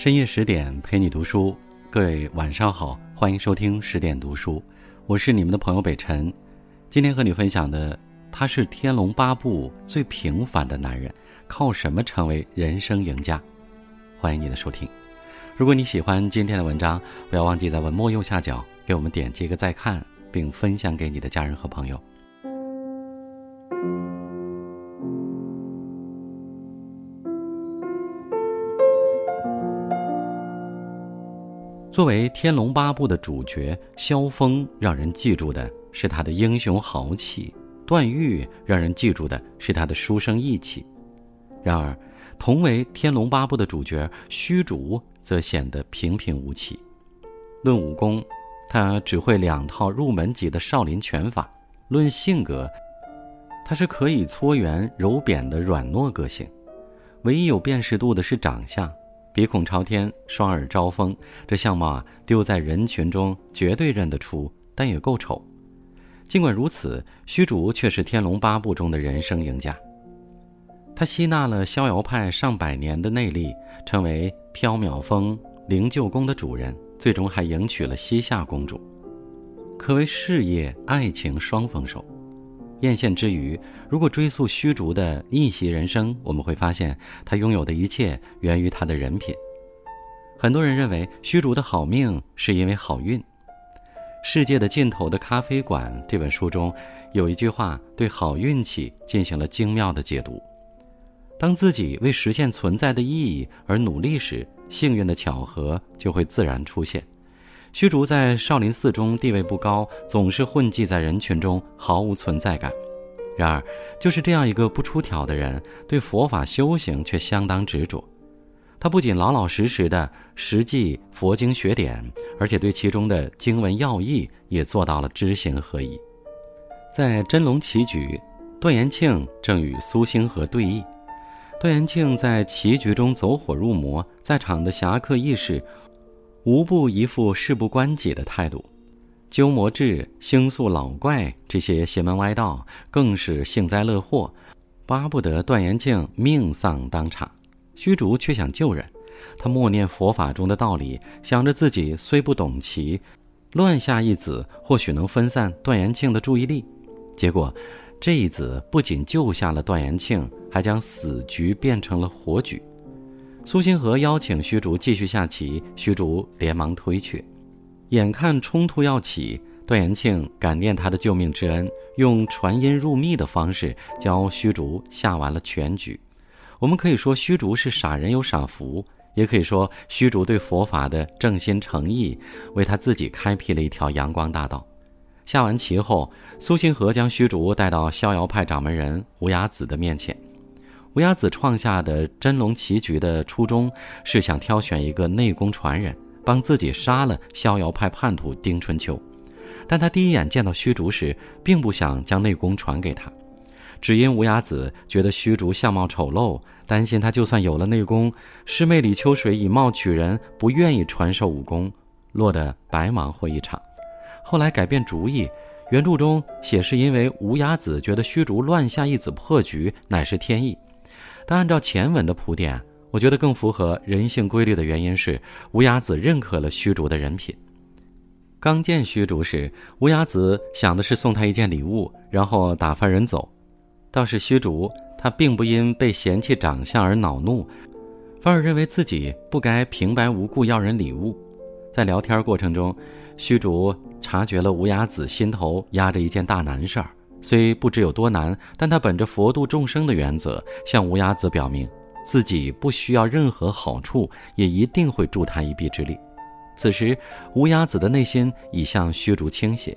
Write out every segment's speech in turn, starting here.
深夜十点陪你读书，各位晚上好，欢迎收听十点读书，我是你们的朋友北辰。今天和你分享的，他是《天龙八部》最平凡的男人，靠什么成为人生赢家？欢迎你的收听。如果你喜欢今天的文章，不要忘记在文末右下角给我们点击一个再看，并分享给你的家人和朋友。作为《天龙八部》的主角，萧峰让人记住的是他的英雄豪气；段誉让人记住的是他的书生意气。然而，同为《天龙八部》的主角，虚竹则显得平平无奇。论武功，他只会两套入门级的少林拳法；论性格，他是可以搓圆揉扁的软糯个性。唯一有辨识度的是长相。鼻孔朝天，双耳招风，这相貌啊，丢在人群中绝对认得出，但也够丑。尽管如此，虚竹却是《天龙八部》中的人生赢家。他吸纳了逍遥派上百年的内力，成为缥缈峰灵鹫宫的主人，最终还迎娶了西夏公主，可谓事业爱情双丰收。艳羡之余，如果追溯虚竹的逆袭人生，我们会发现他拥有的一切源于他的人品。很多人认为虚竹的好命是因为好运。《世界的尽头的咖啡馆》这本书中有一句话对好运气进行了精妙的解读：当自己为实现存在的意义而努力时，幸运的巧合就会自然出现。虚竹在少林寺中地位不高，总是混迹在人群中，毫无存在感。然而，就是这样一个不出挑的人，对佛法修行却相当执着。他不仅老老实实的实际佛经学点，而且对其中的经文要义也做到了知行合一。在真龙棋局，段延庆正与苏星河对弈，段延庆在棋局中走火入魔，在场的侠客义士。无不一副事不关己的态度，鸠摩智、星宿老怪这些邪门歪道更是幸灾乐祸，巴不得段延庆命丧当场。虚竹却想救人，他默念佛法中的道理，想着自己虽不懂棋，乱下一子或许能分散段延庆的注意力。结果，这一子不仅救下了段延庆，还将死局变成了活局。苏星河邀请虚竹继续下棋，虚竹连忙推却。眼看冲突要起，段延庆感念他的救命之恩，用传音入密的方式教虚竹下完了全局。我们可以说虚竹是傻人有傻福，也可以说虚竹对佛法的正心诚意，为他自己开辟了一条阳光大道。下完棋后，苏星河将虚竹带到逍遥派掌门人无崖子的面前。乌鸦子创下的真龙棋局的初衷是想挑选一个内功传人，帮自己杀了逍遥派叛徒丁春秋。但他第一眼见到虚竹时，并不想将内功传给他，只因乌鸦子觉得虚竹相貌丑陋，担心他就算有了内功，师妹李秋水以貌取人，不愿意传授武功，落得白忙活一场。后来改变主意，原著中写是因为无崖子觉得虚竹乱下一子破局，乃是天意。但按照前文的铺垫，我觉得更符合人性规律的原因是，乌鸦子认可了虚竹的人品。刚见虚竹时，乌鸦子想的是送他一件礼物，然后打发人走。倒是虚竹，他并不因被嫌弃长相而恼怒，反而认为自己不该平白无故要人礼物。在聊天过程中，虚竹察觉了乌鸦子心头压着一件大难事儿。虽不知有多难，但他本着佛度众生的原则，向无崖子表明自己不需要任何好处，也一定会助他一臂之力。此时，无崖子的内心已向虚竹倾斜。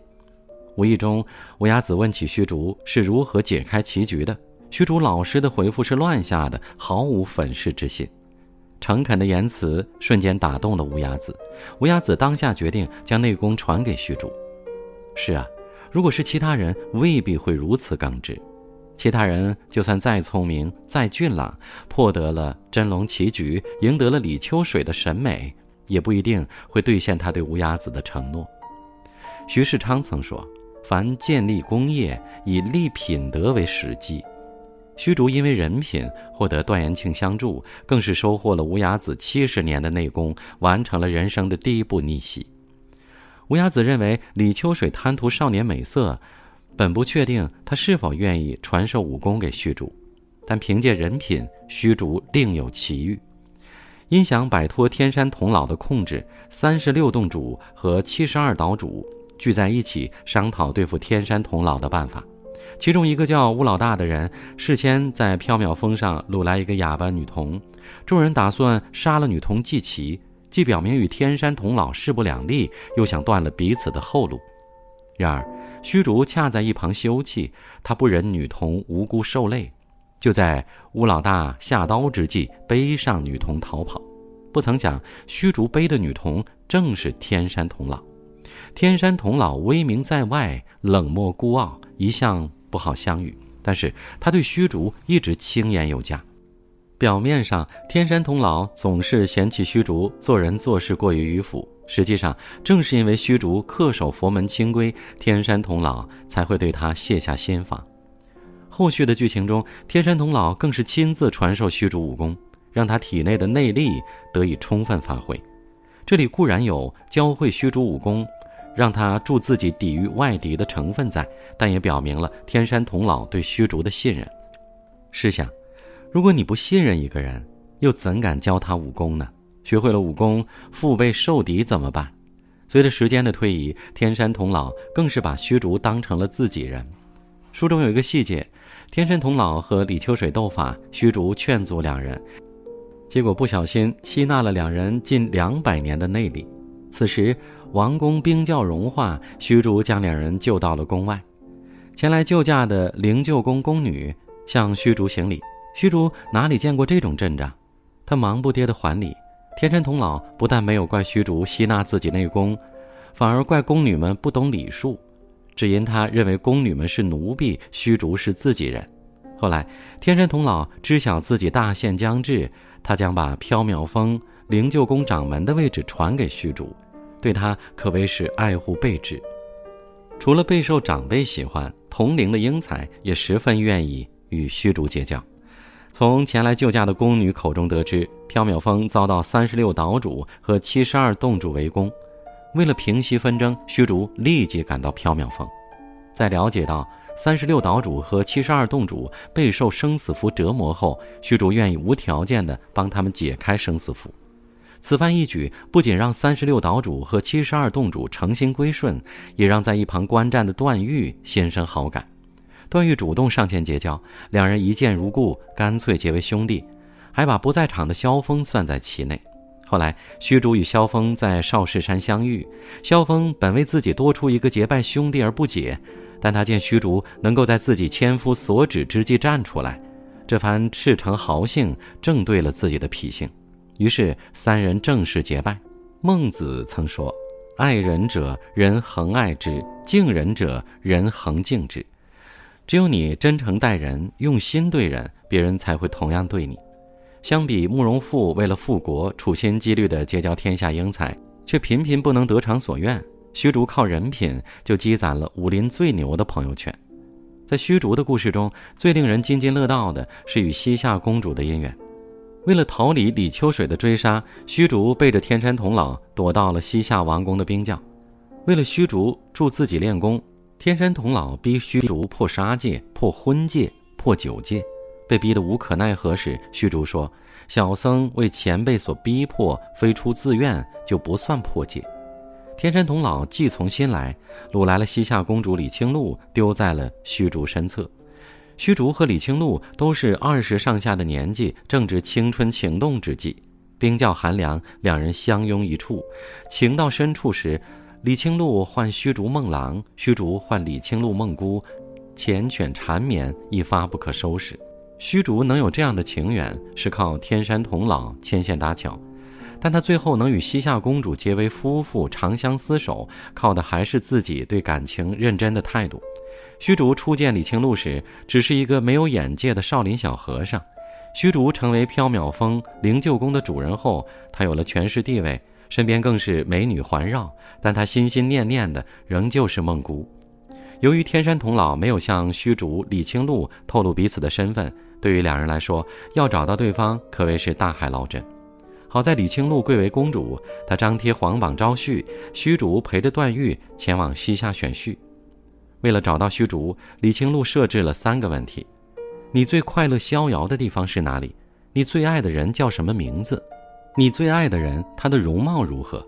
无意中，无崖子问起虚竹是如何解开棋局的，虚竹老实的回复是乱下的，毫无粉饰之心。诚恳的言辞瞬间打动了无崖子，无崖子当下决定将内功传给虚竹。是啊。如果是其他人，未必会如此耿直。其他人就算再聪明、再俊朗，破得了真龙棋局，赢得了李秋水的审美，也不一定会兑现他对乌鸦子的承诺。徐世昌曾说：“凡建立功业，以立品德为实基。”虚竹因为人品获得段延庆相助，更是收获了无崖子七十年的内功，完成了人生的第一步逆袭。乌鸦子认为李秋水贪图少年美色，本不确定他是否愿意传授武功给虚竹，但凭借人品，虚竹另有奇遇。因想摆脱天山童姥的控制，三十六洞主和七十二岛主聚在一起商讨对付天山童姥的办法。其中一个叫乌老大的人，事先在缥缈峰上掳来一个哑巴女童，众人打算杀了女童祭旗，既表明与天山童姥势不两立，又想断了彼此的后路。然而虚竹恰在一旁休憩，他不忍女童无辜受累，就在乌老大下刀之际背上女童逃跑。不曾想，虚竹背的女童正是天山童姥。天山童姥威名在外，冷漠孤傲，一向。不好相遇，但是他对虚竹一直轻言有加。表面上，天山童姥总是嫌弃虚竹做人做事过于迂腐，实际上正是因为虚竹恪守佛门清规，天山童姥才会对他卸下心防。后续的剧情中，天山童姥更是亲自传授虚竹武功，让他体内的内力得以充分发挥。这里固然有教会虚竹武功。让他助自己抵御外敌的成分在，但也表明了天山童姥对虚竹的信任。试想，如果你不信任一个人，又怎敢教他武功呢？学会了武功，腹背受敌怎么办？随着时间的推移，天山童姥更是把虚竹当成了自己人。书中有一个细节：天山童姥和李秋水斗法，虚竹劝阻两人，结果不小心吸纳了两人近两百年的内力。此时，王宫冰窖融化，虚竹将两人救到了宫外。前来救驾的灵鹫宫宫女向虚竹行礼。虚竹哪里见过这种阵仗，他忙不迭地还礼。天山童姥不但没有怪虚竹吸纳自己内功，反而怪宫女们不懂礼数，只因他认为宫女们是奴婢，虚竹是自己人。后来，天山童姥知晓自己大限将至，他将把缥缈峰灵鹫宫掌门的位置传给虚竹。对他可谓是爱护备至，除了备受长辈喜欢，同龄的英才也十分愿意与虚竹结交。从前来救驾的宫女口中得知，缥缈峰遭到三十六岛主和七十二洞主围攻，为了平息纷争，虚竹立即赶到缥缈峰。在了解到三十六岛主和七十二洞主备受生死符折磨后，虚竹愿意无条件的帮他们解开生死符。此番一举，不仅让三十六岛主和七十二洞主诚心归顺，也让在一旁观战的段誉心生好感。段誉主动上前结交，两人一见如故，干脆结为兄弟，还把不在场的萧峰算在其内。后来，虚竹与萧峰在少室山相遇，萧峰本为自己多出一个结拜兄弟而不解，但他见虚竹能够在自己千夫所指之际站出来，这番赤诚豪性正对了自己的脾性。于是三人正式结拜。孟子曾说：“爱人者，人恒爱之；敬人者，人恒敬之。”只有你真诚待人，用心对人，别人才会同样对你。相比慕容复为了复国，处心积虑地结交天下英才，却频频不能得偿所愿，虚竹靠人品就积攒了武林最牛的朋友圈。在虚竹的故事中，最令人津津乐道的是与西夏公主的姻缘。为了逃离李秋水的追杀，虚竹背着天山童姥躲到了西夏王宫的冰窖。为了虚竹助自己练功，天山童姥逼虚竹破杀戒、破婚戒、破酒戒。被逼得无可奈何时，虚竹说：“小僧为前辈所逼迫，非出自愿，就不算破戒。”天山童姥既从心来，掳来了西夏公主李清露，丢在了虚竹身侧。虚竹和李清露都是二十上下的年纪，正值青春情动之际。冰窖寒凉，两人相拥一处。情到深处时，李清露唤虚竹梦郎，虚竹唤李清露梦姑，缱绻缠绵，一发不可收拾。虚竹能有这样的情缘，是靠天山童姥牵线搭桥，但他最后能与西夏公主结为夫妇，长相厮守，靠的还是自己对感情认真的态度。虚竹初见李清露时，只是一个没有眼界的少林小和尚。虚竹成为缥缈峰灵鹫宫的主人后，他有了权势地位，身边更是美女环绕，但他心心念念的仍旧是梦姑。由于天山童姥没有向虚竹、李清禄透露彼此的身份，对于两人来说，要找到对方可谓是大海捞针。好在李清禄贵为公主，她张贴皇榜招婿，虚竹陪着段誉前往西夏选婿。为了找到虚竹，李清禄设置了三个问题：你最快乐逍遥的地方是哪里？你最爱的人叫什么名字？你最爱的人他的容貌如何？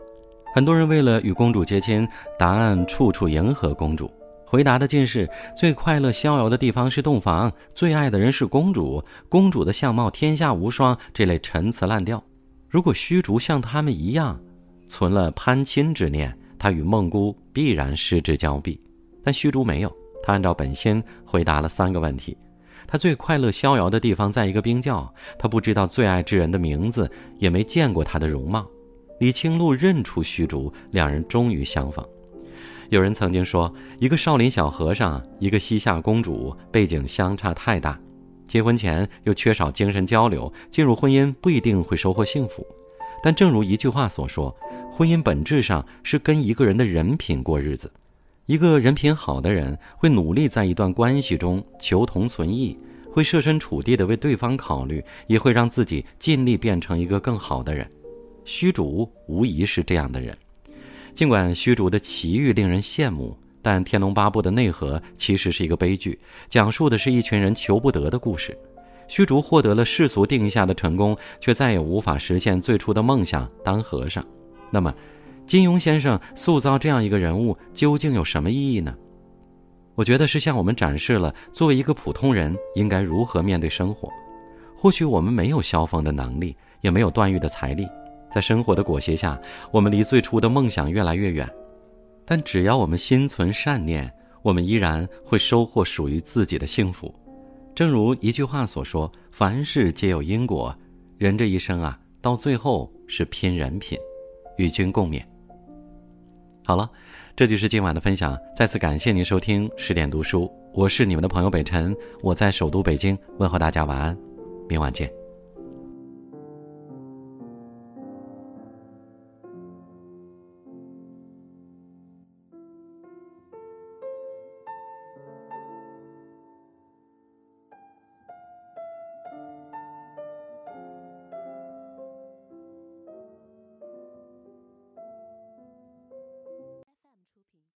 很多人为了与公主接亲，答案处处迎合公主，回答的尽是最快乐逍遥的地方是洞房，最爱的人是公主，公主的相貌天下无双这类陈词滥调。如果虚竹像他们一样，存了攀亲之念，他与孟姑必然失之交臂。但虚竹没有，他按照本心回答了三个问题：他最快乐逍遥的地方在一个冰窖，他不知道最爱之人的名字，也没见过他的容貌。李清禄认出虚竹，两人终于相逢。有人曾经说，一个少林小和尚，一个西夏公主，背景相差太大。结婚前又缺少精神交流，进入婚姻不一定会收获幸福。但正如一句话所说，婚姻本质上是跟一个人的人品过日子。一个人品好的人会努力在一段关系中求同存异，会设身处地的为对方考虑，也会让自己尽力变成一个更好的人。虚竹无疑是这样的人。尽管虚竹的奇遇令人羡慕。但《天龙八部》的内核其实是一个悲剧，讲述的是一群人求不得的故事。虚竹获得了世俗定下的成功，却再也无法实现最初的梦想——当和尚。那么，金庸先生塑造这样一个人物究竟有什么意义呢？我觉得是向我们展示了作为一个普通人应该如何面对生活。或许我们没有萧峰的能力，也没有段誉的财力，在生活的裹挟下，我们离最初的梦想越来越远。但只要我们心存善念，我们依然会收获属于自己的幸福。正如一句话所说：“凡事皆有因果，人这一生啊，到最后是拼人品。”与君共勉。好了，这就是今晚的分享。再次感谢您收听十点读书，我是你们的朋友北辰，我在首都北京问候大家晚安，明晚见。